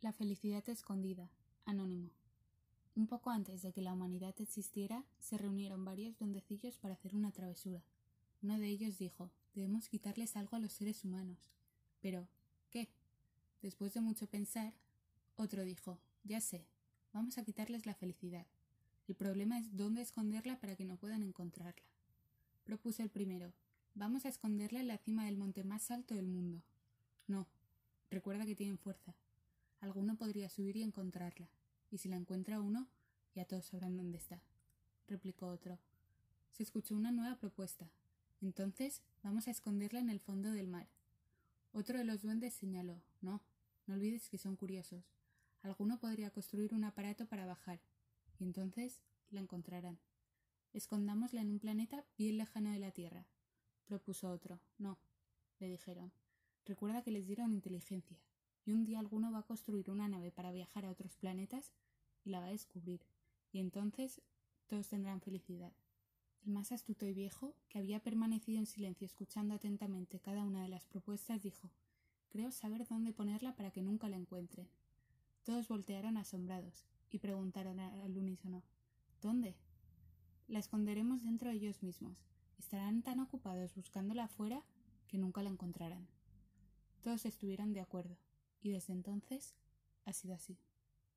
La felicidad escondida. Anónimo. Un poco antes de que la humanidad existiera, se reunieron varios duendecillos para hacer una travesura. Uno de ellos dijo debemos quitarles algo a los seres humanos. Pero, ¿qué? Después de mucho pensar, otro dijo ya sé, vamos a quitarles la felicidad. El problema es dónde esconderla para que no puedan encontrarla. Propuso el primero vamos a esconderla en la cima del monte más alto del mundo. No, recuerda que tienen fuerza. Alguno podría subir y encontrarla, y si la encuentra uno, ya todos sabrán dónde está, replicó otro. Se escuchó una nueva propuesta. Entonces vamos a esconderla en el fondo del mar. Otro de los duendes señaló No, no olvides que son curiosos. Alguno podría construir un aparato para bajar, y entonces la encontrarán. Escondámosla en un planeta bien lejano de la Tierra, propuso otro. No, le dijeron. Recuerda que les dieron inteligencia y un día alguno va a construir una nave para viajar a otros planetas y la va a descubrir, y entonces todos tendrán felicidad. El más astuto y viejo, que había permanecido en silencio escuchando atentamente cada una de las propuestas, dijo Creo saber dónde ponerla para que nunca la encuentren. Todos voltearon asombrados y preguntaron al unísono ¿Dónde? La esconderemos dentro de ellos mismos. Estarán tan ocupados buscándola afuera que nunca la encontrarán. Todos estuvieron de acuerdo y desde entonces ha sido así.